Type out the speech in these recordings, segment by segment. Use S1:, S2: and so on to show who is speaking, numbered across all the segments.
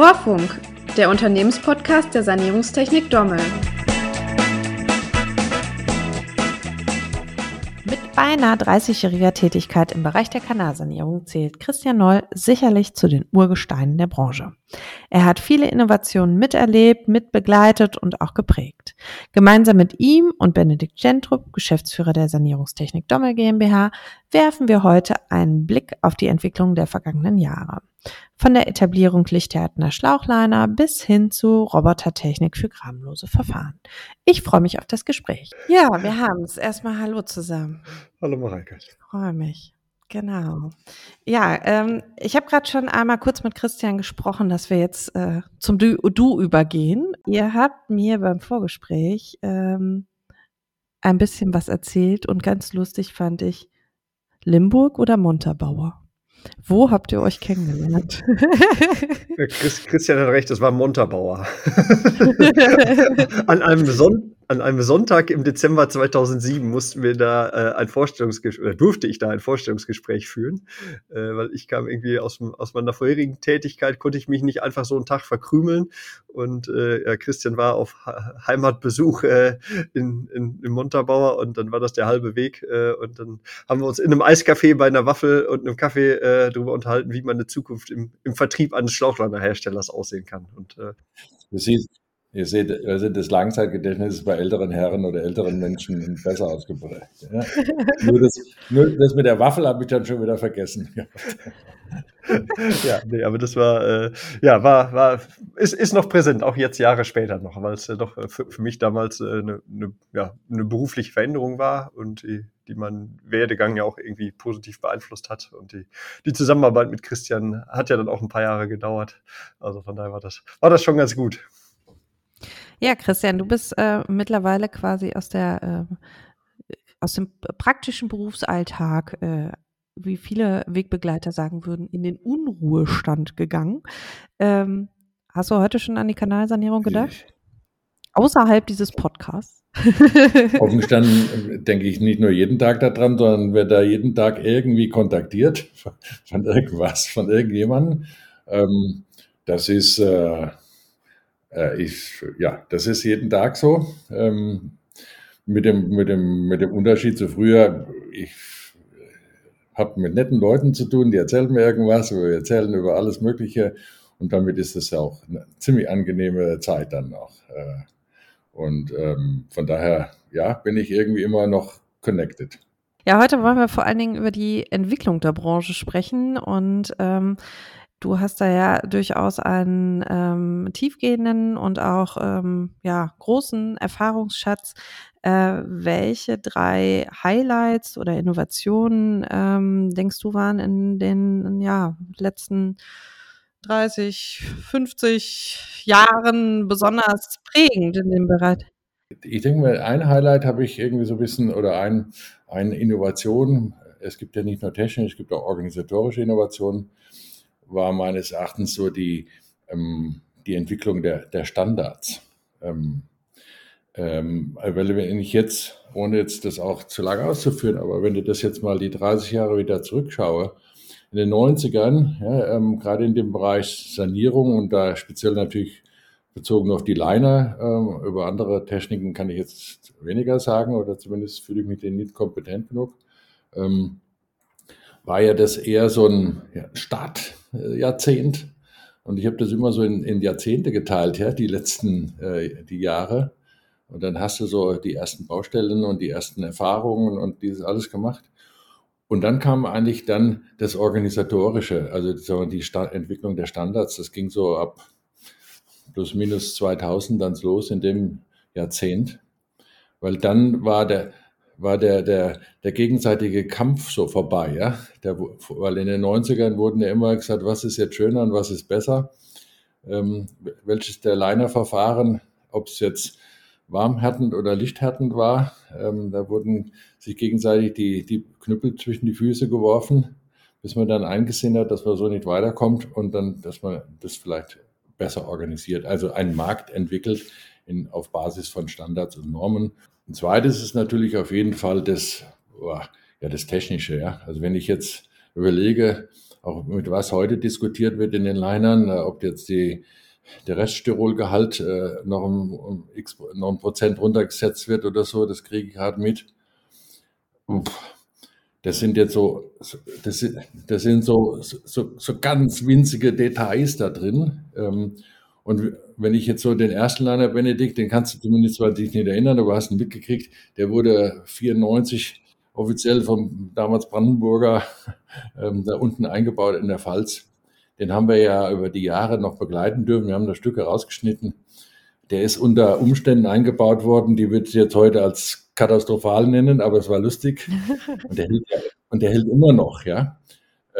S1: Rohrfunk, der Unternehmenspodcast der Sanierungstechnik Dommel.
S2: Mit beinahe 30-jähriger Tätigkeit im Bereich der Kanalsanierung zählt Christian Noll sicherlich zu den Urgesteinen der Branche. Er hat viele Innovationen miterlebt, mitbegleitet und auch geprägt. Gemeinsam mit ihm und Benedikt Gentrup, Geschäftsführer der Sanierungstechnik Dommel GmbH, werfen wir heute einen Blick auf die Entwicklung der vergangenen Jahre. Von der Etablierung lichthärtener Schlauchliner bis hin zu Robotertechnik für grabenlose Verfahren. Ich freue mich auf das Gespräch. Ja, wir haben es. Erstmal Hallo zusammen.
S3: Hallo Mareike.
S2: Ich freue mich. Genau. Ja, ähm, ich habe gerade schon einmal kurz mit Christian gesprochen, dass wir jetzt äh, zum du, du, übergehen. Ihr habt mir beim Vorgespräch ähm, ein bisschen was erzählt und ganz lustig fand ich Limburg oder Montabaur. Wo habt ihr euch kennengelernt?
S3: Christian hat recht, es war Montabaur. An einem Son an einem Sonntag im Dezember 2007 mussten wir da äh, ein Vorstellungsgespräch, durfte ich da ein Vorstellungsgespräch führen, äh, weil ich kam irgendwie aus, aus meiner vorherigen Tätigkeit, konnte ich mich nicht einfach so einen Tag verkrümeln. Und äh, ja, Christian war auf Heimatbesuch äh, in, in, in Montabaur und dann war das der halbe Weg. Äh, und dann haben wir uns in einem Eiscafé bei einer Waffel und einem Kaffee äh, darüber unterhalten, wie man eine Zukunft im, im Vertrieb eines Schlauchleinerherstellers aussehen kann. Und, äh,
S4: das hieß, Ihr seht, also das Langzeitgedächtnis ist bei älteren Herren oder älteren Menschen besser ausgeprägt. Ja? nur, das, nur, das, mit der Waffel habe ich dann schon wieder vergessen.
S3: ja, nee, aber das war, äh, ja, war, war, ist, ist noch präsent, auch jetzt Jahre später noch, weil es äh, doch für, für mich damals äh, eine, eine, ja, eine berufliche Veränderung war und die, die mein Werdegang ja auch irgendwie positiv beeinflusst hat. Und die, die Zusammenarbeit mit Christian hat ja dann auch ein paar Jahre gedauert. Also von daher war das, war das schon ganz gut.
S2: Ja, Christian, du bist äh, mittlerweile quasi aus der äh, aus dem praktischen Berufsalltag, äh, wie viele Wegbegleiter sagen würden, in den Unruhestand gegangen. Ähm, hast du heute schon an die Kanalsanierung gedacht? Außerhalb dieses Podcasts?
S4: Offen gestanden äh, denke ich nicht nur jeden Tag daran, sondern werde da jeden Tag irgendwie kontaktiert von irgendwas, von irgendjemandem. Ähm, das ist äh, äh, ich, ja, das ist jeden Tag so. Ähm, mit, dem, mit, dem, mit dem Unterschied zu früher, ich habe mit netten Leuten zu tun, die erzählen mir irgendwas, wir erzählen über alles Mögliche und damit ist es auch eine ziemlich angenehme Zeit dann noch. Äh, und ähm, von daher, ja, bin ich irgendwie immer noch connected.
S2: Ja, heute wollen wir vor allen Dingen über die Entwicklung der Branche sprechen und ähm, Du hast da ja durchaus einen ähm, tiefgehenden und auch ähm, ja, großen Erfahrungsschatz. Äh, welche drei Highlights oder Innovationen ähm, denkst du waren in den ja, letzten 30, 50 Jahren besonders prägend in dem Bereich?
S4: Ich denke mal, ein Highlight habe ich irgendwie so ein bisschen oder ein, eine Innovation. Es gibt ja nicht nur technische, es gibt auch organisatorische Innovationen war meines Erachtens so die, ähm, die Entwicklung der, der Standards. Ähm, ähm, weil wenn ich jetzt, ohne jetzt das auch zu lange auszuführen, aber wenn du das jetzt mal die 30 Jahre wieder zurückschaue, in den 90ern, ja, ähm, gerade in dem Bereich Sanierung und da speziell natürlich bezogen auf die Liner, ähm, über andere Techniken kann ich jetzt weniger sagen oder zumindest fühle ich mich denen nicht kompetent genug, ähm, war ja das eher so ein ja, Start, Jahrzehnt. Und ich habe das immer so in, in, Jahrzehnte geteilt, ja, die letzten äh, die Jahre. Und dann hast du so die ersten Baustellen und die ersten Erfahrungen und dieses alles gemacht. Und dann kam eigentlich dann das Organisatorische, also die Entwicklung der Standards. Das ging so ab plus minus 2000 dann los in dem Jahrzehnt. Weil dann war der, war der, der, der gegenseitige Kampf so vorbei, ja. Der, weil in den 90ern wurden ja immer gesagt, was ist jetzt schöner und was ist besser. Ähm, welches der Liner-Verfahren, ob es jetzt warmhärtend oder lichthärtend war, ähm, da wurden sich gegenseitig die, die Knüppel zwischen die Füße geworfen, bis man dann eingesehen hat, dass man so nicht weiterkommt und dann, dass man das vielleicht besser organisiert. Also einen Markt entwickelt in, auf Basis von Standards und Normen ein zweites ist natürlich auf jeden Fall das, ja, das Technische. Ja. Also wenn ich jetzt überlege, auch mit was heute diskutiert wird in den Linern, äh, ob jetzt die, der Reststyrolgehalt äh, noch, um, um X, noch ein Prozent runtergesetzt wird oder so, das kriege ich gerade mit. Das sind jetzt so, das das sind so, so, so ganz winzige Details da drin. Ähm, und wenn ich jetzt so den ersten Liner Benedikt, den kannst du zumindest zwar dich nicht erinnern, aber hast ihn mitgekriegt, der wurde 94 offiziell vom damals Brandenburger ähm, da unten eingebaut in der Pfalz. Den haben wir ja über die Jahre noch begleiten dürfen. Wir haben da Stücke rausgeschnitten. Der ist unter Umständen eingebaut worden, die ich jetzt heute als katastrophal nennen, aber es war lustig. Und der hält, und der hält immer noch, ja.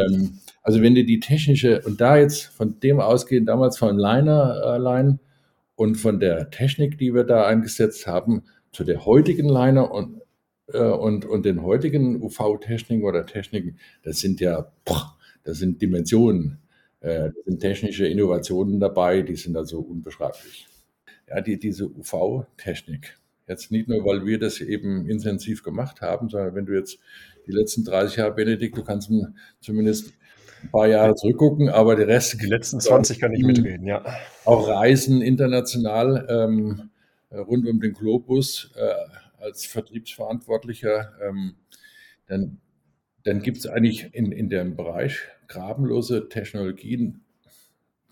S4: Ähm, also wenn du die technische, und da jetzt von dem ausgehen, damals von Liner allein und von der Technik, die wir da eingesetzt haben, zu der heutigen Liner und äh, und, und den heutigen UV-Techniken oder Techniken, das sind ja, das sind Dimensionen, äh, das sind technische Innovationen dabei, die sind also unbeschreiblich. Ja, die, diese UV-Technik, jetzt nicht nur, weil wir das eben intensiv gemacht haben, sondern wenn du jetzt die letzten 30 Jahre, Benedikt, du kannst zumindest ein paar Jahre zurückgucken, aber der Rest.
S3: Die letzten 20 kann ich mitreden, ja.
S4: Auch Reisen international ähm, rund um den Globus. Äh, als Vertriebsverantwortlicher, ähm, dann, dann gibt es eigentlich in, in dem Bereich grabenlose Technologien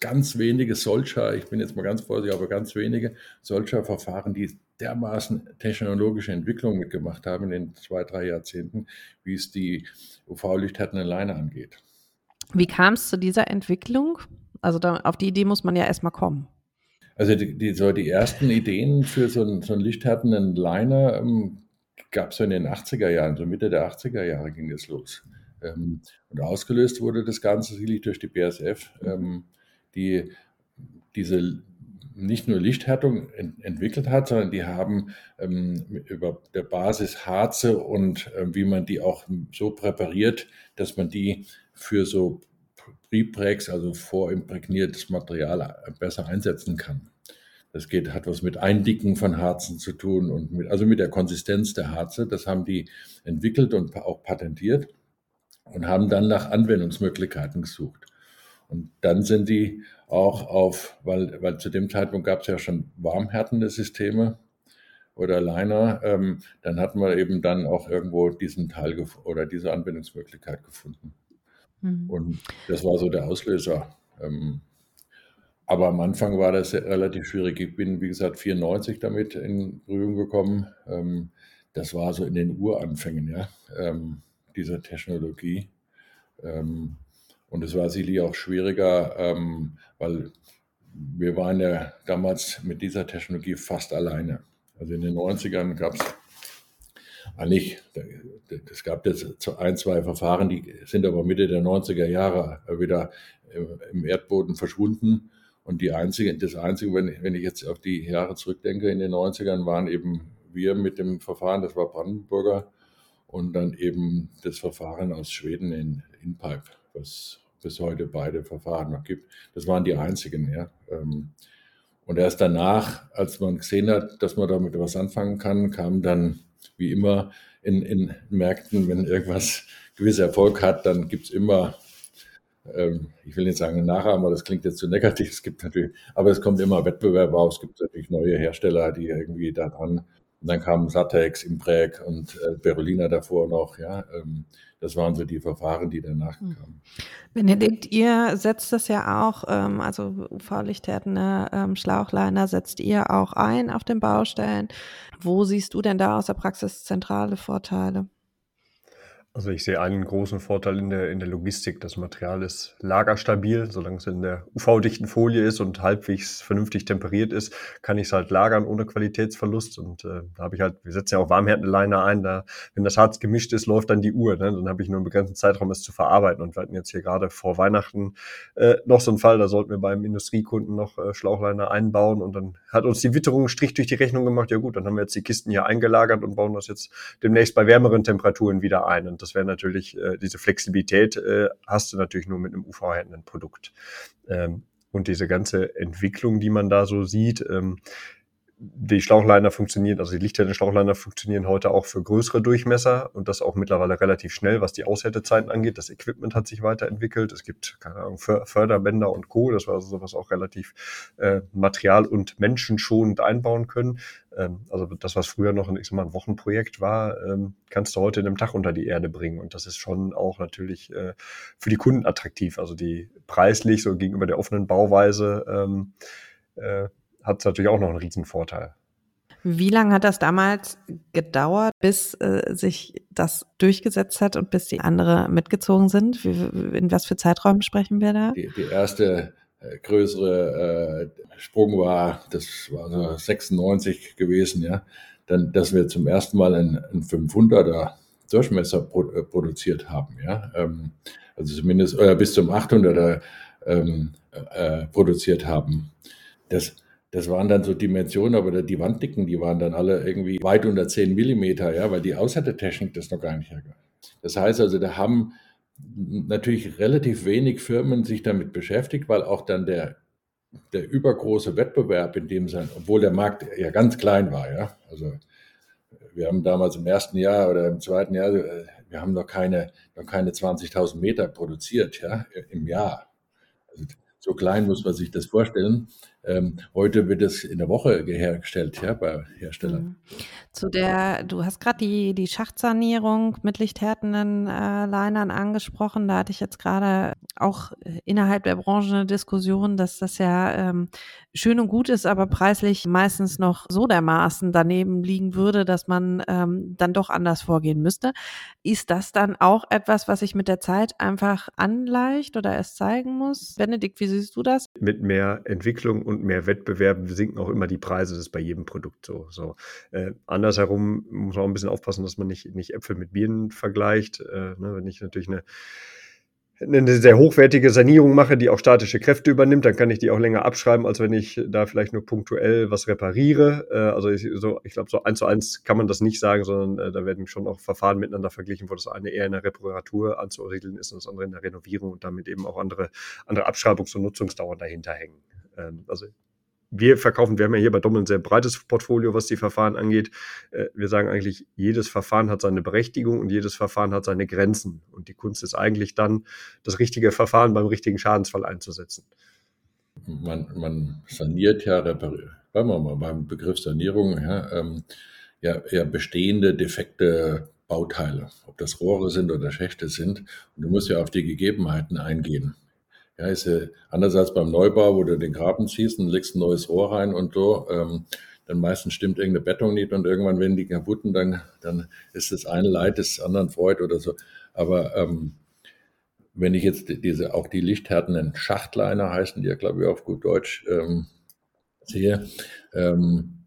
S4: ganz wenige solcher, ich bin jetzt mal ganz vorsichtig, aber ganz wenige solcher Verfahren, die dermaßen technologische Entwicklung mitgemacht haben in den zwei, drei Jahrzehnten, wie es die UV-Lichthärten alleine angeht.
S2: Wie kam es zu dieser Entwicklung? Also da, auf die Idee muss man ja erstmal kommen.
S4: Also die, die, so die ersten Ideen für so einen, so einen lichthärtenden Liner ähm, gab es so in den 80er Jahren, so Mitte der 80er Jahre ging es los. Ähm, und ausgelöst wurde das Ganze sicherlich durch die BSF, ähm, die diese nicht nur Lichthärtung ent entwickelt hat, sondern die haben ähm, über der Basis Harze und äh, wie man die auch so präpariert, dass man die für so Prepregs, also vorimprägniertes Material, besser einsetzen kann. Das geht, hat was mit Eindicken von Harzen zu tun und mit, also mit der Konsistenz der Harze. Das haben die entwickelt und auch patentiert und haben dann nach Anwendungsmöglichkeiten gesucht. Und dann sind die auch auf, weil, weil zu dem Zeitpunkt gab es ja schon warmhärtende Systeme oder Liner, ähm, dann hatten wir eben dann auch irgendwo diesen Teil oder diese Anwendungsmöglichkeit gefunden. Mhm. Und das war so der Auslöser. Ähm, aber am Anfang war das relativ schwierig. Ich bin, wie gesagt, 94 damit in Berührung gekommen. Ähm, das war so in den Uranfängen ja, ähm, dieser Technologie. Und es war sicherlich auch schwieriger, weil wir waren ja damals mit dieser Technologie fast alleine. Also in den 90ern gab es eigentlich, es gab jetzt ein, zwei Verfahren, die sind aber Mitte der 90er Jahre wieder im Erdboden verschwunden. Und die einzige, das Einzige, wenn wenn ich jetzt auf die Jahre zurückdenke, in den 90ern waren eben wir mit dem Verfahren, das war Brandenburger, und dann eben das Verfahren aus Schweden in InPipe, was bis heute beide Verfahren noch gibt. Das waren die einzigen, ja. Ähm, und erst danach, als man gesehen hat, dass man damit was anfangen kann, kam dann wie immer in, in Märkten, wenn irgendwas gewisser Erfolg hat, dann gibt es immer, ähm, ich will nicht sagen Nachahmer, das klingt jetzt zu negativ, es gibt natürlich, aber es kommt immer Wettbewerb auf, es gibt natürlich neue Hersteller, die irgendwie daran, und dann kamen Satex, Impreg und äh, Berolina davor noch, ja. Ähm, das waren so die Verfahren, die danach hm. kamen.
S2: Benedikt, ihr setzt das ja auch, ähm, also UV-Lichthärtende ähm, Schlauchliner setzt ihr auch ein auf den Baustellen. Wo siehst du denn da aus der Praxis zentrale Vorteile?
S3: Also ich sehe einen großen Vorteil in der, in der Logistik. Das Material ist lagerstabil. Solange es in der UV-dichten Folie ist und halbwegs vernünftig temperiert ist, kann ich es halt lagern ohne Qualitätsverlust. Und äh, da habe ich halt, wir setzen ja auch Warmhärtenliner ein, da, wenn das Harz gemischt ist, läuft dann die Uhr. Ne? Dann habe ich nur einen begrenzten Zeitraum, es zu verarbeiten. Und wir hatten jetzt hier gerade vor Weihnachten äh, noch so einen Fall, da sollten wir beim Industriekunden noch äh, Schlauchliner einbauen. Und dann hat uns die Witterung einen Strich durch die Rechnung gemacht. Ja gut, dann haben wir jetzt die Kisten hier eingelagert und bauen das jetzt demnächst bei wärmeren Temperaturen wieder ein. Und das wäre natürlich, äh, diese Flexibilität äh, hast du natürlich nur mit einem UV-händenden Produkt. Ähm, und diese ganze Entwicklung, die man da so sieht, ähm, die Schlauchliner funktionieren, also die Lichthärten-Schlauchliner funktionieren heute auch für größere Durchmesser und das auch mittlerweile relativ schnell, was die Aushärtezeiten angeht. Das Equipment hat sich weiterentwickelt. Es gibt, keine Ahnung, Förderbänder und Co. Das war also sowas auch relativ äh, material- und menschenschonend einbauen können. Ähm, also das, was früher noch ein, ich sag mal, ein Wochenprojekt war, ähm, kannst du heute in einem Tag unter die Erde bringen. Und das ist schon auch natürlich äh, für die Kunden attraktiv. Also die preislich so gegenüber der offenen Bauweise ähm, äh, hat es natürlich auch noch einen riesen Vorteil.
S2: Wie lange hat das damals gedauert, bis äh, sich das durchgesetzt hat und bis die andere mitgezogen sind? Wie, in was für Zeiträumen sprechen wir da?
S4: Die, die erste äh, größere äh, Sprung war, das war so 96 gewesen, ja, dann, dass wir zum ersten Mal einen, einen 500er Durchmesser pro, äh, produziert haben, ja, ähm, also zumindest oder bis zum 800er ähm, äh, produziert haben. Das das waren dann so Dimensionen, aber die Wanddicken, die waren dann alle irgendwie weit unter 10 Millimeter, ja, weil die Aushärtetechnik das noch gar nicht hergab. Das heißt also, da haben natürlich relativ wenig Firmen sich damit beschäftigt, weil auch dann der, der übergroße Wettbewerb in dem Sinne, obwohl der Markt ja ganz klein war, ja, also wir haben damals im ersten Jahr oder im zweiten Jahr, äh, wir haben noch keine, noch keine 20.000 Meter produziert, ja, im Jahr. Also so klein muss man sich das vorstellen. Ähm, heute wird es in der Woche hergestellt, ja, bei Herstellern. Mhm.
S2: Zu der, du hast gerade die, die Schachtsanierung mit lichthärtenden äh, Linern angesprochen. Da hatte ich jetzt gerade auch innerhalb der Branche eine Diskussion, dass das ja ähm, schön und gut ist, aber preislich meistens noch so dermaßen daneben liegen würde, dass man ähm, dann doch anders vorgehen müsste. Ist das dann auch etwas, was sich mit der Zeit einfach anleicht oder erst zeigen muss? Benedikt, wie siehst du das?
S3: Mit mehr Entwicklung und mehr Wettbewerb sinken auch immer die Preise. Das ist bei jedem Produkt so. so. Äh, andersherum muss man auch ein bisschen aufpassen, dass man nicht, nicht Äpfel mit Birnen vergleicht. Äh, ne, wenn ich natürlich eine eine sehr hochwertige Sanierung mache, die auch statische Kräfte übernimmt, dann kann ich die auch länger abschreiben, als wenn ich da vielleicht nur punktuell was repariere. Äh, also ich, so, ich glaube, so eins zu eins kann man das nicht sagen, sondern äh, da werden schon auch Verfahren miteinander verglichen, wo das eine eher in der Reparatur anzusiedeln ist und das andere in der Renovierung und damit eben auch andere, andere Abschreibungs- und Nutzungsdauern dahinter hängen. Ähm, also wir verkaufen, wir haben ja hier bei Dommel ein sehr breites Portfolio, was die Verfahren angeht. Äh, wir sagen eigentlich, jedes Verfahren hat seine Berechtigung und jedes Verfahren hat seine Grenzen. Und die Kunst ist eigentlich dann, das richtige Verfahren beim richtigen Schadensfall einzusetzen.
S4: Man, man saniert ja, repariert, bleiben wir mal beim Begriff Sanierung, ja, ähm, ja, ja bestehende, defekte Bauteile, ob das Rohre sind oder Schächte sind. Und du musst ja auf die Gegebenheiten eingehen. Ja, ist ja anders als beim Neubau, wo du den Graben ziehst und legst ein neues Rohr rein und so. Ähm, dann meistens stimmt irgendeine Bettung nicht und irgendwann werden die kaputt und dann, dann ist das eine Leid des anderen Freud oder so. Aber ähm, wenn ich jetzt diese, auch die lichthärtenden Schachtliner heißen die ja, glaube ich, auf gut Deutsch ähm, sehe, ähm,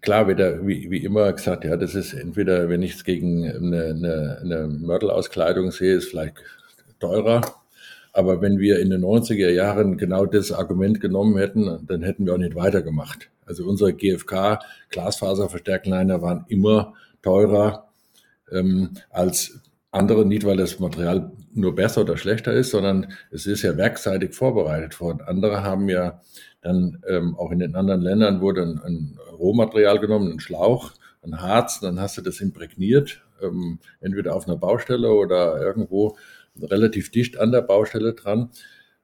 S4: klar wird da wie, wie immer gesagt, ja, das ist entweder, wenn ich es gegen eine, eine, eine Mörtelauskleidung sehe, ist vielleicht teurer, aber wenn wir in den 90er Jahren genau das Argument genommen hätten, dann hätten wir auch nicht weitergemacht. Also unsere GFK Glasfaserverstärkliner waren immer teurer ähm, als andere, nicht weil das Material nur besser oder schlechter ist, sondern es ist ja werkseitig vorbereitet worden. Andere haben ja dann ähm, auch in den anderen Ländern wurde ein, ein Rohmaterial genommen, ein Schlauch, ein Harz, dann hast du das imprägniert, ähm, entweder auf einer Baustelle oder irgendwo relativ dicht an der Baustelle dran,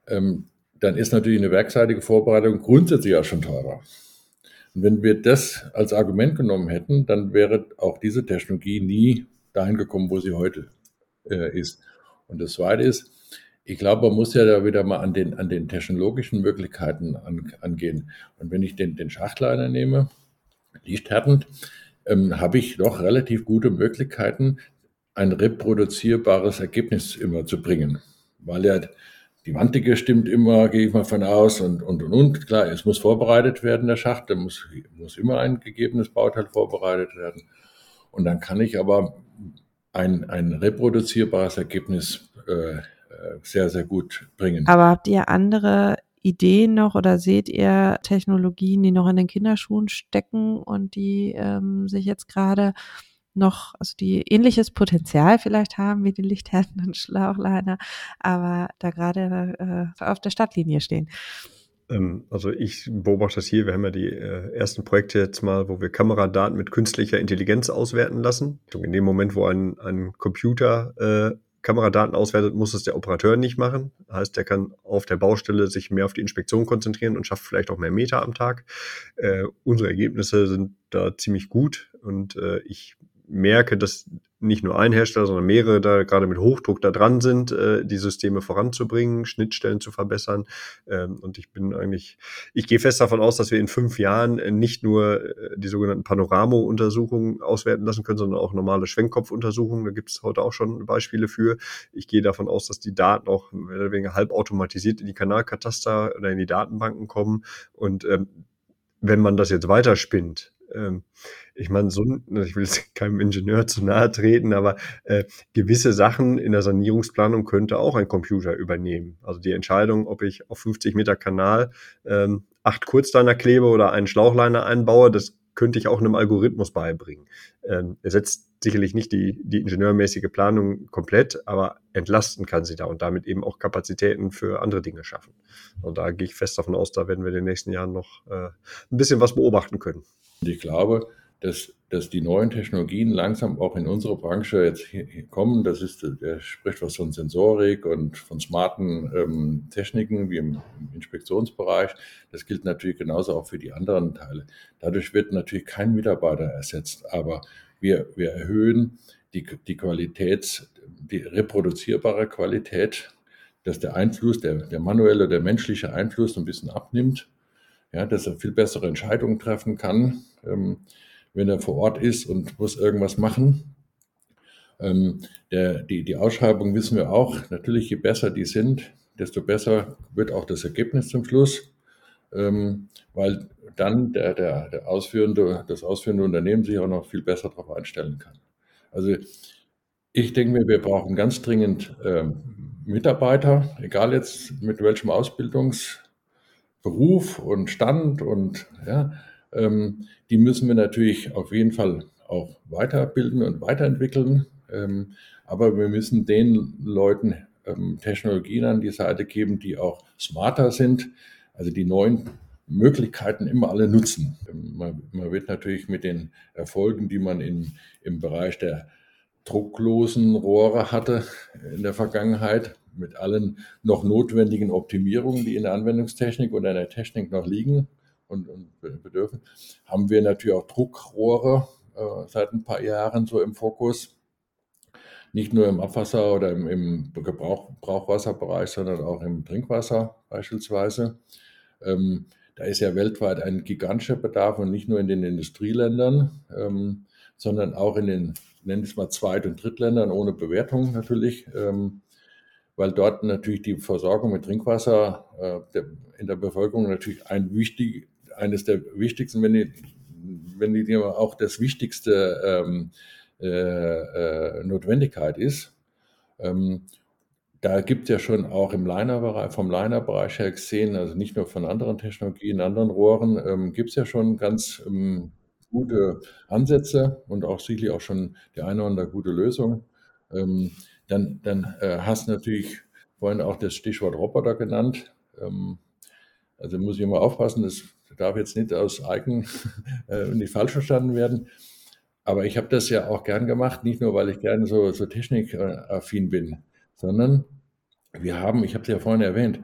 S4: ähm, dann ist natürlich eine werkseitige Vorbereitung grundsätzlich auch schon teurer. Und wenn wir das als Argument genommen hätten, dann wäre auch diese Technologie nie dahin gekommen, wo sie heute äh, ist. Und das Zweite ist, ich glaube, man muss ja da wieder mal an den, an den technologischen Möglichkeiten an, angehen. Und wenn ich den, den Schachtliner nehme, lichthärtend, ähm, habe ich doch relativ gute Möglichkeiten, ein reproduzierbares Ergebnis immer zu bringen. Weil ja die Wanddicke stimmt immer, gehe ich mal von aus und, und, und, und. Klar, es muss vorbereitet werden, der Schacht, da muss, muss immer ein gegebenes Bauteil vorbereitet werden. Und dann kann ich aber ein, ein reproduzierbares Ergebnis äh, äh sehr, sehr gut bringen.
S2: Aber habt ihr andere Ideen noch oder seht ihr Technologien, die noch in den Kinderschuhen stecken und die ähm, sich jetzt gerade noch, also die ähnliches Potenzial vielleicht haben wie die lichthärtenden Schlauchliner, aber da gerade äh, auf der Stadtlinie stehen.
S3: Ähm, also ich beobachte das hier. Wir haben ja die äh, ersten Projekte jetzt mal, wo wir Kameradaten mit künstlicher Intelligenz auswerten lassen. In dem Moment, wo ein, ein Computer äh, Kameradaten auswertet, muss es der Operateur nicht machen. Heißt, der kann auf der Baustelle sich mehr auf die Inspektion konzentrieren und schafft vielleicht auch mehr Meter am Tag. Äh, unsere Ergebnisse sind da ziemlich gut und äh, ich merke, dass nicht nur ein Hersteller, sondern mehrere da gerade mit Hochdruck da dran sind, äh, die Systeme voranzubringen, Schnittstellen zu verbessern. Ähm, und ich bin eigentlich, ich gehe fest davon aus, dass wir in fünf Jahren äh, nicht nur äh, die sogenannten Panoramo-Untersuchungen auswerten lassen können, sondern auch normale Schwenkkopf-Untersuchungen. Da gibt es heute auch schon Beispiele für. Ich gehe davon aus, dass die Daten auch mehr oder weniger halbautomatisiert in die Kanalkataster oder in die Datenbanken kommen. Und ähm, wenn man das jetzt weiterspinnt, ähm, ich meine, so, ich will jetzt keinem Ingenieur zu nahe treten, aber äh, gewisse Sachen in der Sanierungsplanung könnte auch ein Computer übernehmen. Also die Entscheidung, ob ich auf 50 Meter Kanal ähm, acht Kurzliner klebe oder einen Schlauchliner einbaue, das könnte ich auch einem Algorithmus beibringen. Ähm, er setzt sicherlich nicht die, die ingenieurmäßige Planung komplett, aber entlasten kann sie da und damit eben auch Kapazitäten für andere Dinge schaffen. Und da gehe ich fest davon aus, da werden wir in den nächsten Jahren noch äh, ein bisschen was beobachten können.
S4: Ich glaube, dass, dass die neuen Technologien langsam auch in unsere Branche jetzt kommen. Das ist, der spricht was von Sensorik und von smarten ähm, Techniken wie im, im, Inspektionsbereich. Das gilt natürlich genauso auch für die anderen Teile. Dadurch wird natürlich kein Mitarbeiter ersetzt, aber wir, wir erhöhen die, die Qualität, die reproduzierbare Qualität, dass der Einfluss, der, der manuelle, der menschliche Einfluss ein bisschen abnimmt, ja, dass er viel bessere Entscheidungen treffen kann. Ähm, wenn er vor Ort ist und muss irgendwas machen. Ähm, der, die, die Ausschreibung wissen wir auch, natürlich je besser die sind, desto besser wird auch das Ergebnis zum Schluss, ähm, weil dann der, der, der ausführende, das ausführende Unternehmen sich auch noch viel besser darauf einstellen kann. Also ich denke mir, wir brauchen ganz dringend ähm, Mitarbeiter, egal jetzt mit welchem Ausbildungsberuf und Stand und ja, ähm, die müssen wir natürlich auf jeden Fall auch weiterbilden und weiterentwickeln. Ähm, aber wir müssen den Leuten ähm, Technologien an die Seite geben, die auch smarter sind, also die neuen Möglichkeiten immer alle nutzen. Man, man wird natürlich mit den Erfolgen, die man in, im Bereich der drucklosen Rohre hatte in der Vergangenheit, mit allen noch notwendigen Optimierungen, die in der Anwendungstechnik oder in der Technik noch liegen, und, und bedürfen, haben wir natürlich auch Druckrohre äh, seit ein paar Jahren so im Fokus. Nicht nur im Abwasser oder im, im Gebrauch, Brauchwasserbereich, sondern auch im Trinkwasser beispielsweise. Ähm, da ist ja weltweit ein gigantischer Bedarf und nicht nur in den Industrieländern, ähm, sondern auch in den, nennen es mal Zweit- und Drittländern ohne Bewertung natürlich. Ähm, weil dort natürlich die Versorgung mit Trinkwasser äh, der, in der Bevölkerung natürlich ein wichtig, eines der wichtigsten, wenn die, wenn die auch das wichtigste ähm, äh, äh, Notwendigkeit ist. Ähm, da gibt es ja schon auch im Liner-Bereich, vom Liner-Bereich her gesehen, also nicht nur von anderen Technologien, anderen Rohren, ähm, gibt es ja schon ganz ähm, gute Ansätze und auch sicherlich auch schon die eine oder andere gute Lösung. Ähm, dann, dann äh, hast du natürlich vorhin auch das Stichwort Roboter genannt. Ähm, also muss ich immer aufpassen, das darf jetzt nicht aus eigen äh, nicht falsch verstanden werden. Aber ich habe das ja auch gern gemacht, nicht nur, weil ich gerne so, so technikaffin bin, sondern wir haben, ich habe es ja vorhin erwähnt,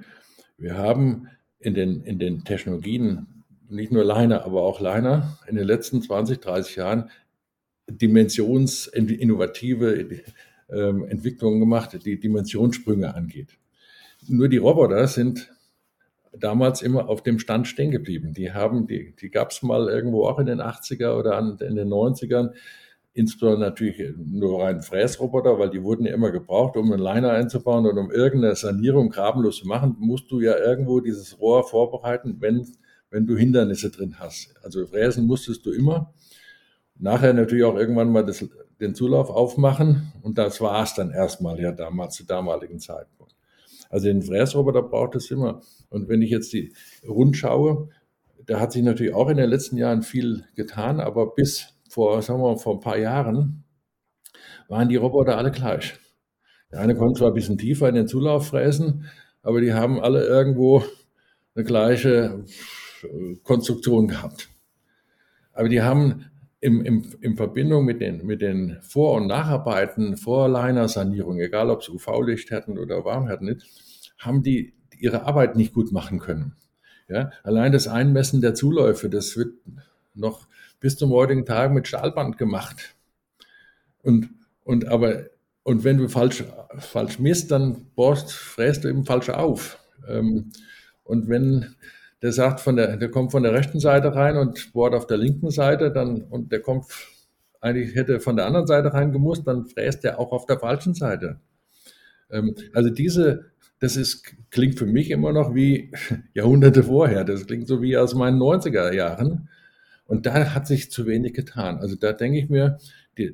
S4: wir haben in den, in den Technologien, nicht nur Liner, aber auch Liner, in den letzten 20, 30 Jahren dimensionsinnovative ähm, Entwicklungen gemacht, die Dimensionssprünge angeht. Nur die Roboter sind damals immer auf dem Stand stehen geblieben. Die haben, die, die gab es mal irgendwo auch in den 80er oder an, in den 90ern. Insbesondere natürlich nur rein Fräsroboter, weil die wurden ja immer gebraucht, um einen Liner einzubauen und um irgendeine Sanierung grabenlos zu machen, musst du ja irgendwo dieses Rohr vorbereiten, wenn, wenn du Hindernisse drin hast. Also fräsen musstest du immer. Nachher natürlich auch irgendwann mal das, den Zulauf aufmachen und das war es dann erstmal ja damals, zu damaligen Zeitpunkt. Also den Fräsroboter braucht es immer. Und wenn ich jetzt die rund schaue, da hat sich natürlich auch in den letzten Jahren viel getan, aber bis vor, sagen wir mal, vor ein paar Jahren waren die Roboter alle gleich. Der eine konnte zwar ein bisschen tiefer in den Zulauf fräsen, aber die haben alle irgendwo eine gleiche Konstruktion gehabt. Aber die haben im, im, in Verbindung mit den, mit den Vor- und Nacharbeiten, Vorliner-Sanierung, egal ob sie UV-Licht hatten oder warm hatten, nicht, haben die ihre Arbeit nicht gut machen können. Ja, allein das Einmessen der Zuläufe, das wird noch bis zum heutigen Tag mit Stahlband gemacht. Und, und aber, und wenn du falsch, falsch misst, dann bohrst, fräst du eben falsch auf. Ähm, und wenn der sagt, von der, der kommt von der rechten Seite rein und bohrt auf der linken Seite, dann, und der kommt, eigentlich hätte von der anderen Seite reingemusst, dann fräst er auch auf der falschen Seite. Ähm, also diese, das ist, klingt für mich immer noch wie Jahrhunderte vorher. Das klingt so wie aus meinen 90er Jahren. Und da hat sich zu wenig getan. Also da denke ich mir,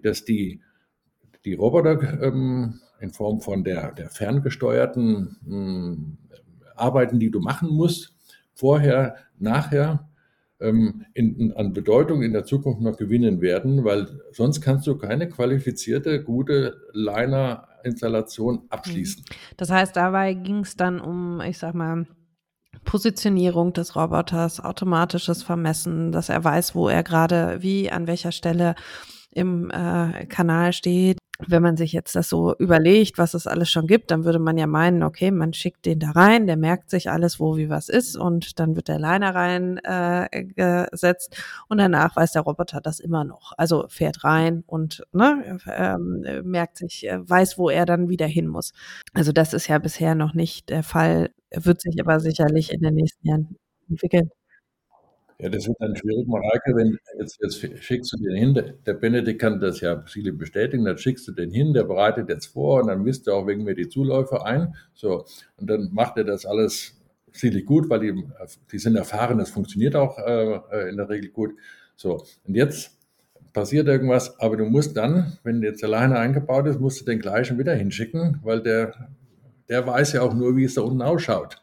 S4: dass die, die Roboter ähm, in Form von der, der ferngesteuerten ähm, Arbeiten, die du machen musst, vorher, nachher, ähm, in, an Bedeutung in der Zukunft noch gewinnen werden, weil sonst kannst du keine qualifizierte, gute Liner-Installation abschließen.
S2: Das heißt, dabei ging es dann um, ich sag mal, Positionierung des Roboters, automatisches Vermessen, dass er weiß, wo er gerade wie, an welcher Stelle im äh, Kanal steht. Wenn man sich jetzt das so überlegt, was es alles schon gibt, dann würde man ja meinen, okay, man schickt den da rein, der merkt sich alles, wo wie was ist und dann wird der Liner rein äh, gesetzt und danach weiß der Roboter das immer noch. Also fährt rein und ne, ähm, merkt sich, äh, weiß, wo er dann wieder hin muss. Also das ist ja bisher noch nicht der Fall wird sich aber sicherlich in den nächsten Jahren entwickeln.
S4: Ja, das wird dann schwierig, Mareike, wenn jetzt, jetzt schickst du den hin, der Benedikt kann das ja viele bestätigen, dann schickst du den hin, der bereitet jetzt vor und dann misst er auch wegen mir die Zuläufe ein. So, und dann macht er das alles ziemlich gut, weil die, die sind erfahren, das funktioniert auch äh, in der Regel gut. So, und jetzt passiert irgendwas, aber du musst dann, wenn jetzt alleine eingebaut ist, musst du den gleichen wieder hinschicken, weil der der weiß ja auch nur, wie es da unten ausschaut.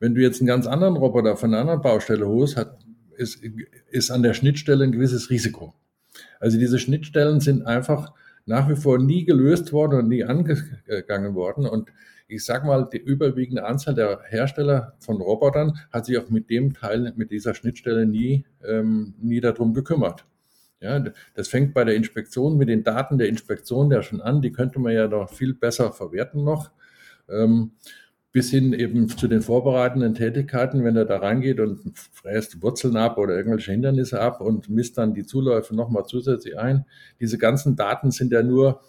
S4: Wenn du jetzt einen ganz anderen Roboter von einer anderen Baustelle holst, hat, ist, ist an der Schnittstelle ein gewisses Risiko. Also diese Schnittstellen sind einfach nach wie vor nie gelöst worden und nie angegangen worden. Und ich sage mal, die überwiegende Anzahl der Hersteller von Robotern hat sich auch mit dem Teil, mit dieser Schnittstelle nie, ähm, nie darum gekümmert. Ja, das fängt bei der Inspektion mit den Daten der Inspektion ja schon an. Die könnte man ja noch viel besser verwerten noch. Ähm, bis hin eben zu den vorbereitenden Tätigkeiten, wenn er da reingeht und fräst Wurzeln ab oder irgendwelche Hindernisse ab und misst dann die Zuläufe nochmal zusätzlich ein. Diese ganzen Daten sind ja nur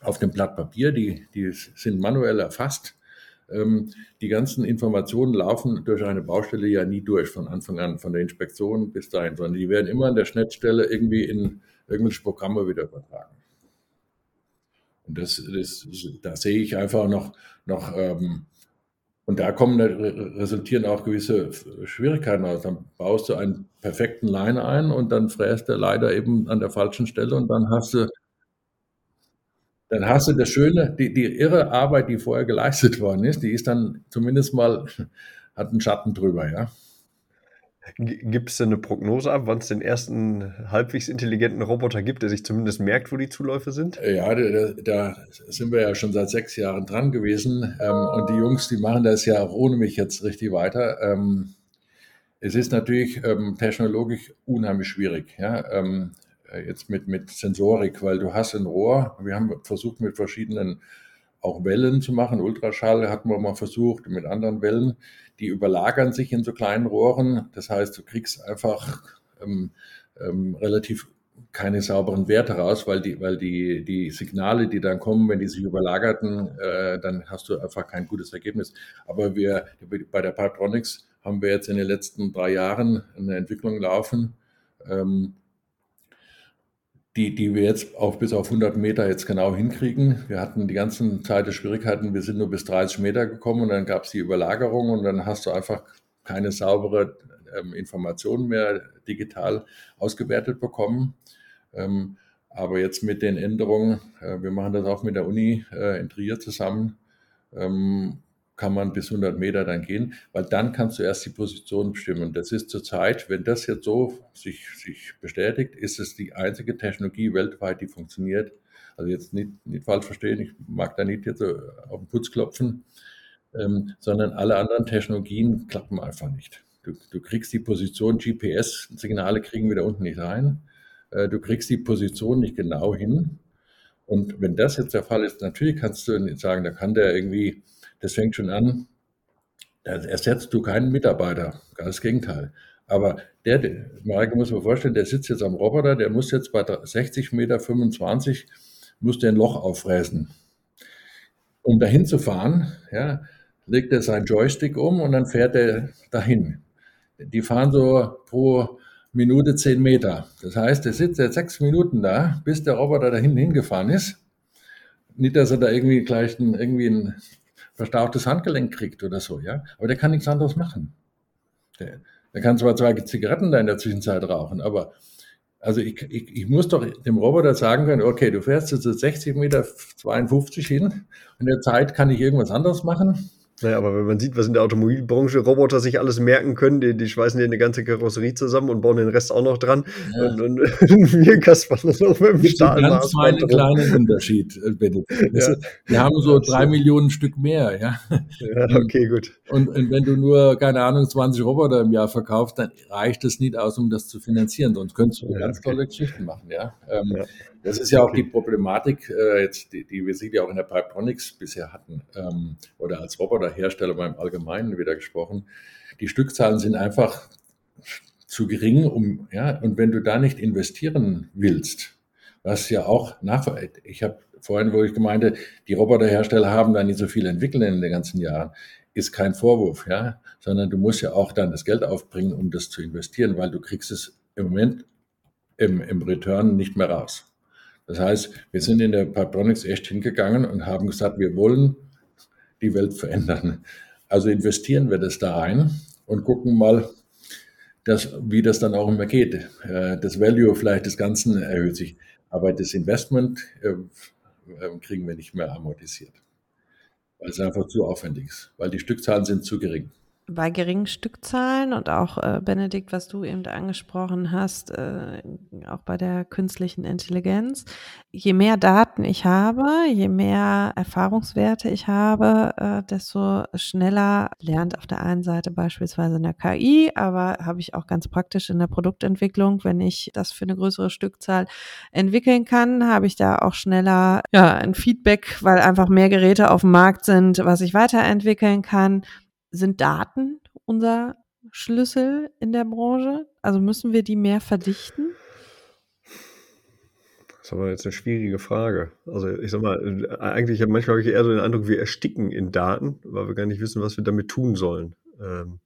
S4: auf dem Blatt Papier, die, die sind manuell erfasst. Ähm, die ganzen Informationen laufen durch eine Baustelle ja nie durch von Anfang an, von der Inspektion bis dahin, sondern die werden immer an der Schnittstelle irgendwie in irgendwelche Programme wieder übertragen. Und das, das, da sehe ich einfach noch, noch ähm, und da kommen, resultieren auch gewisse Schwierigkeiten aus. Dann baust du einen perfekten Line ein und dann fräst der leider eben an der falschen Stelle und dann hast du, dann hast du das Schöne, die, die irre Arbeit, die vorher geleistet worden ist, die ist dann zumindest mal, hat einen Schatten drüber, ja.
S3: Gibt es denn eine Prognose ab, wann es den ersten halbwegs intelligenten Roboter gibt, der sich zumindest merkt, wo die Zuläufe sind?
S4: Ja, da, da sind wir ja schon seit sechs Jahren dran gewesen. Ähm, und die Jungs, die machen das ja auch ohne mich jetzt richtig weiter. Ähm, es ist natürlich ähm, technologisch unheimlich schwierig. Ja? Ähm, jetzt mit, mit Sensorik, weil du hast ein Rohr. Wir haben versucht mit verschiedenen auch Wellen zu machen. Ultraschall hatten wir mal versucht mit anderen Wellen. Die überlagern sich in so kleinen Rohren. Das heißt, du kriegst einfach ähm, ähm, relativ keine sauberen Werte raus, weil die, weil die, die Signale, die dann kommen, wenn die sich überlagerten, äh, dann hast du einfach kein gutes Ergebnis. Aber wir bei der Patronics haben wir jetzt in den letzten drei Jahren eine Entwicklung laufen, ähm, die, die wir jetzt auch bis auf 100 Meter jetzt genau hinkriegen. Wir hatten die ganzen Zeit der Schwierigkeiten, wir sind nur bis 30 Meter gekommen und dann gab es die Überlagerung und dann hast du einfach keine saubere ähm, Informationen mehr digital ausgewertet bekommen. Ähm, aber jetzt mit den Änderungen, äh, wir machen das auch mit der Uni äh, in Trier zusammen, ähm, kann man bis 100 Meter dann gehen, weil dann kannst du erst die Position bestimmen. Das ist zurzeit, wenn das jetzt so sich, sich bestätigt, ist es die einzige Technologie weltweit, die funktioniert. Also jetzt nicht, nicht falsch verstehen, ich mag da nicht jetzt auf den Putz klopfen. ähm, sondern alle anderen Technologien klappen einfach nicht. Du, du kriegst die Position, GPS-Signale kriegen wir da unten nicht rein. Äh, du kriegst die Position nicht genau hin. Und wenn das jetzt der Fall ist, natürlich kannst du sagen, da kann der irgendwie, das fängt schon an, da ersetzt du keinen Mitarbeiter, ganz Gegenteil. Aber der, der muss man vorstellen, der sitzt jetzt am Roboter, der muss jetzt bei 60 Meter 25, muss der ein Loch auffräsen. Um dahin zu fahren, ja, legt er seinen Joystick um und dann fährt er dahin. Die fahren so pro Minute 10 Meter. Das heißt, er sitzt jetzt sechs Minuten da, bis der Roboter dahin hingefahren ist. Nicht, dass er da irgendwie gleich ein, irgendwie ein verstauchtes Handgelenk kriegt oder so, ja. Aber der kann nichts anderes machen. Der, der kann zwar zwei Zigaretten da in der Zwischenzeit rauchen, aber also ich, ich, ich muss doch dem Roboter sagen können, okay, du fährst jetzt 60 Meter 52 hin in der Zeit kann ich irgendwas anderes machen.
S3: Naja, aber wenn man sieht, was in der Automobilbranche Roboter sich alles merken können, die, die schweißen dir eine ganze Karosserie zusammen und bauen den Rest auch noch dran. Ja. Und, und wir kaspern das
S4: auch mit dem Stahl. Ganz feinen kleinen Unterschied, äh, Benedikt. Ja. Wir haben so drei Millionen Stück mehr, ja.
S3: Ja, okay, gut.
S4: Und, und, wenn du nur, keine Ahnung, 20 Roboter im Jahr verkaufst, dann reicht das nicht aus, um das zu finanzieren. Sonst könntest du ganz okay. tolle Geschichten machen, ja. Ähm. Das ist ja auch die Problematik, äh, jetzt, die, die wir sie ja auch in der Pipetronics bisher hatten, ähm, oder als Roboterhersteller beim Allgemeinen wieder gesprochen. Die Stückzahlen sind einfach zu gering, um, ja, und wenn du da nicht investieren willst, was ja auch nach, ich habe vorhin, wo ich gemeinte, die Roboterhersteller haben da nicht so viel entwickelt in den ganzen Jahren, ist kein Vorwurf, ja, sondern du musst ja auch dann das Geld aufbringen, um das zu investieren, weil du kriegst es im Moment im, im Return nicht mehr raus. Das heißt, wir sind in der Pipetronics echt hingegangen und haben gesagt, wir wollen die Welt verändern. Also investieren wir das da rein und gucken mal, dass, wie das dann auch immer geht. Äh, das Value vielleicht des Ganzen erhöht sich, aber das Investment äh, äh, kriegen wir nicht mehr amortisiert, weil es einfach zu aufwendig ist, weil die Stückzahlen sind zu gering
S2: bei geringen Stückzahlen und auch äh, Benedikt, was du eben angesprochen hast, äh, auch bei der künstlichen Intelligenz, je mehr Daten ich habe, je mehr Erfahrungswerte ich habe, äh, desto schneller lernt auf der einen Seite beispielsweise in der KI, aber habe ich auch ganz praktisch in der Produktentwicklung, wenn ich das für eine größere Stückzahl entwickeln kann, habe ich da auch schneller ja, ein Feedback, weil einfach mehr Geräte auf dem Markt sind, was ich weiterentwickeln kann sind Daten unser Schlüssel in der Branche? Also müssen wir die mehr verdichten?
S3: Das ist aber jetzt eine schwierige Frage. Also ich sag mal, eigentlich manchmal habe ich eher so den Eindruck, wir ersticken in Daten, weil wir gar nicht wissen, was wir damit tun sollen. Ähm,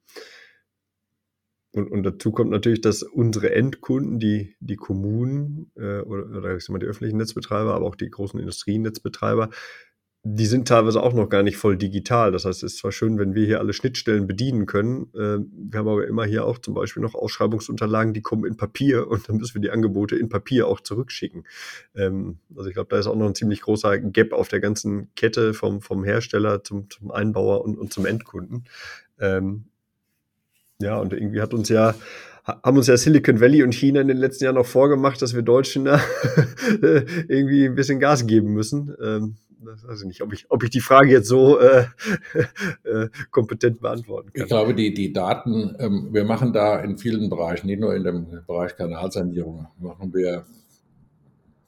S3: und, und dazu kommt natürlich, dass unsere Endkunden, die, die Kommunen äh, oder, oder ich sag mal, die öffentlichen Netzbetreiber, aber auch die großen Industrienetzbetreiber, die sind teilweise auch noch gar nicht voll digital. Das heißt, es ist zwar schön, wenn wir hier alle Schnittstellen bedienen können. Äh, wir haben aber immer hier auch zum Beispiel noch Ausschreibungsunterlagen, die kommen in Papier und dann müssen wir die Angebote in Papier auch zurückschicken. Ähm, also ich glaube, da ist auch noch ein ziemlich großer Gap auf der ganzen Kette vom, vom Hersteller zum, zum Einbauer und, und zum Endkunden. Ähm, ja, und irgendwie hat uns ja haben uns ja Silicon Valley und China in den letzten Jahren noch vorgemacht, dass wir Deutschen da irgendwie ein bisschen Gas geben müssen. Ähm, das weiß ich nicht, ob ich, ob ich die Frage jetzt so äh, äh, kompetent beantworten kann.
S4: Ich glaube, die, die Daten, ähm, wir machen da in vielen Bereichen, nicht nur in dem Bereich Kanalsanierung, machen wir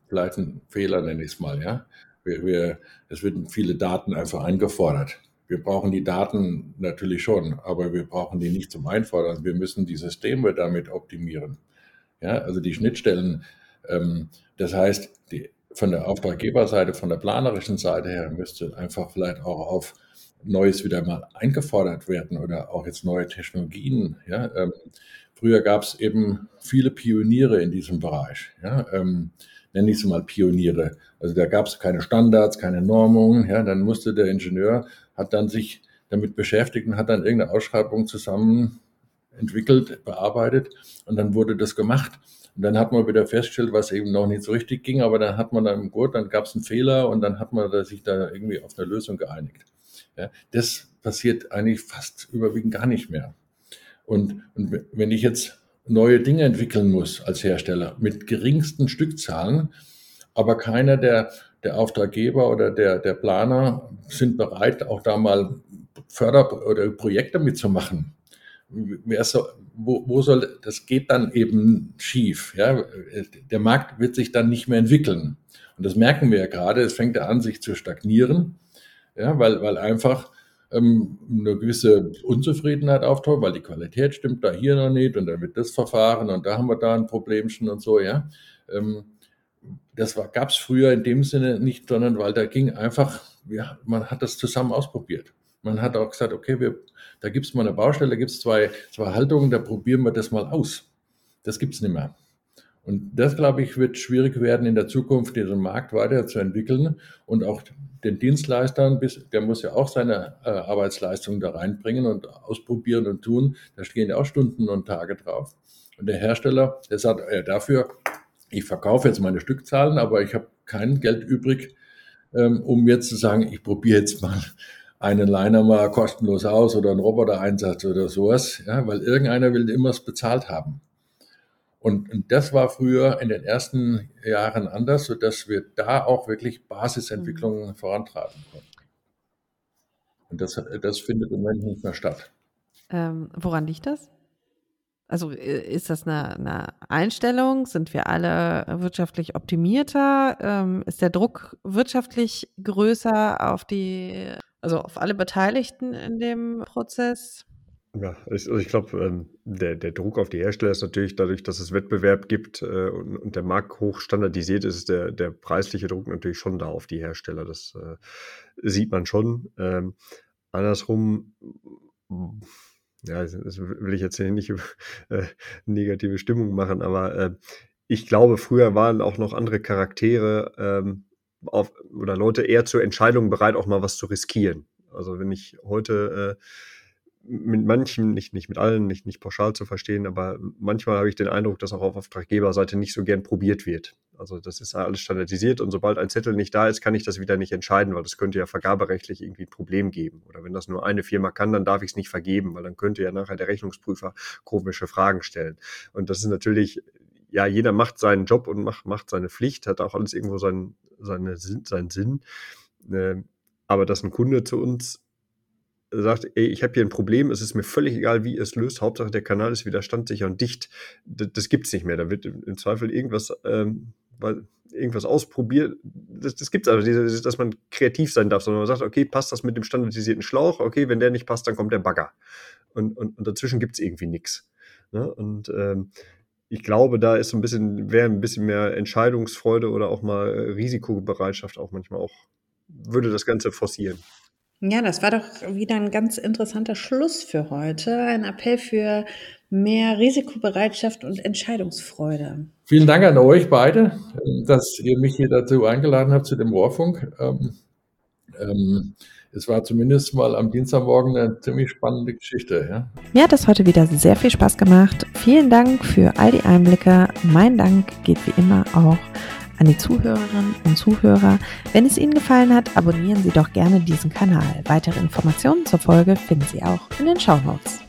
S4: vielleicht einen Fehler, nenne ich es mal, ja. Wir, wir, es werden viele Daten einfach eingefordert. Wir brauchen die Daten natürlich schon, aber wir brauchen die nicht zum Einfordern. Wir müssen die Systeme damit optimieren. Ja, also die Schnittstellen. Ähm, das heißt, die, von der Auftraggeberseite, von der planerischen Seite her müsste einfach vielleicht auch auf Neues wieder mal eingefordert werden oder auch jetzt neue Technologien. Ja, ähm, früher gab es eben viele Pioniere in diesem Bereich. Ja, ähm, nenne ich sie mal Pioniere. Also da gab es keine Standards, keine Normungen. Ja, dann musste der Ingenieur hat dann sich damit beschäftigt und hat dann irgendeine Ausschreibung zusammen entwickelt, bearbeitet und dann wurde das gemacht. Und dann hat man wieder festgestellt, was eben noch nicht so richtig ging, aber dann hat man dann, gut, dann gab es einen Fehler und dann hat man sich da irgendwie auf eine Lösung geeinigt. Ja, das passiert eigentlich fast überwiegend gar nicht mehr. Und, und wenn ich jetzt neue Dinge entwickeln muss als Hersteller mit geringsten Stückzahlen, aber keiner, der der Auftraggeber oder der, der Planer sind bereit, auch da mal Förder- oder Projekte mitzumachen. So, wo, wo soll, das geht dann eben schief. Ja? Der Markt wird sich dann nicht mehr entwickeln. Und das merken wir ja gerade, es fängt an, sich zu stagnieren, ja? weil, weil einfach ähm, eine gewisse Unzufriedenheit auftaucht, weil die Qualität stimmt da hier noch nicht und dann wird das Verfahren und da haben wir da ein Problemchen und so, ja. Ähm, das gab es früher in dem Sinne nicht, sondern weil da ging einfach, ja, man hat das zusammen ausprobiert. Man hat auch gesagt, okay, wir, da gibt es mal eine Baustelle, da gibt es zwei, zwei Haltungen, da probieren wir das mal aus. Das gibt es nicht mehr. Und das, glaube ich, wird schwierig werden in der Zukunft, diesen Markt weiterzuentwickeln und auch den Dienstleistern, der muss ja auch seine äh, Arbeitsleistung da reinbringen und ausprobieren und tun. Da stehen ja auch Stunden und Tage drauf. Und der Hersteller, der sagt, ja, dafür, ich verkaufe jetzt meine Stückzahlen, aber ich habe kein Geld übrig, ähm, um jetzt zu sagen, ich probiere jetzt mal einen Liner mal kostenlos aus oder einen Roboter-Einsatz oder sowas, ja, weil irgendeiner will immer es bezahlt haben. Und, und das war früher in den ersten Jahren anders, sodass wir da auch wirklich Basisentwicklungen mhm. vorantreiben konnten. Und das, das findet im Moment nicht mehr statt.
S2: Ähm, woran liegt das? Also ist das eine, eine, Einstellung? Sind wir alle wirtschaftlich optimierter? Ähm, ist der Druck wirtschaftlich größer auf die, also auf alle Beteiligten in dem Prozess?
S3: Ja, also ich glaube, ähm, der, der Druck auf die Hersteller ist natürlich dadurch, dass es Wettbewerb gibt äh, und, und der Markt hoch standardisiert ist, ist der, der preisliche Druck natürlich schon da auf die Hersteller. Das äh, sieht man schon. Ähm, andersrum, ja, das will ich jetzt hier nicht äh, negative Stimmung machen, aber äh, ich glaube, früher waren auch noch andere Charaktere ähm, auf, oder Leute eher zur Entscheidung bereit, auch mal was zu riskieren. Also wenn ich heute äh, mit manchen, nicht, nicht mit allen, nicht, nicht pauschal zu verstehen, aber manchmal habe ich den Eindruck, dass auch auf Auftraggeberseite nicht so gern probiert wird. Also das ist alles standardisiert und sobald ein Zettel nicht da ist, kann ich das wieder nicht entscheiden, weil das könnte ja vergaberechtlich irgendwie ein Problem geben. Oder wenn das nur eine Firma kann, dann darf ich es nicht vergeben, weil dann könnte ja nachher der Rechnungsprüfer komische Fragen stellen. Und das ist natürlich, ja, jeder macht seinen Job und macht, macht seine Pflicht, hat auch alles irgendwo seinen, seine, seinen Sinn. Ähm, aber dass ein Kunde zu uns sagt, ey, ich habe hier ein Problem, es ist mir völlig egal, wie es löst, Hauptsache der Kanal ist wieder standsicher und dicht. Das, das gibt es nicht mehr. Da wird im Zweifel irgendwas, ähm, weil, irgendwas ausprobiert. Das, das gibt es also, dass man kreativ sein darf, sondern man sagt, okay, passt das mit dem standardisierten Schlauch? Okay, wenn der nicht passt, dann kommt der Bagger. Und, und, und dazwischen gibt es irgendwie nichts. Ne? Und ähm, ich glaube, da ist so ein bisschen, wäre ein bisschen mehr Entscheidungsfreude oder auch mal Risikobereitschaft auch manchmal auch, würde das Ganze forcieren.
S1: Ja, das war doch wieder ein ganz interessanter Schluss für heute. Ein Appell für mehr Risikobereitschaft und Entscheidungsfreude.
S4: Vielen Dank an euch beide, dass ihr mich hier dazu eingeladen habt zu dem Rohrfunk. Ähm, ähm, es war zumindest mal am Dienstagmorgen eine ziemlich spannende Geschichte. Ja?
S2: Mir hat es heute wieder sehr viel Spaß gemacht. Vielen Dank für all die Einblicke. Mein Dank geht wie immer auch an die Zuhörerinnen und Zuhörer. Wenn es Ihnen gefallen hat, abonnieren Sie doch gerne diesen Kanal. Weitere Informationen zur Folge finden Sie auch in den Show Notes.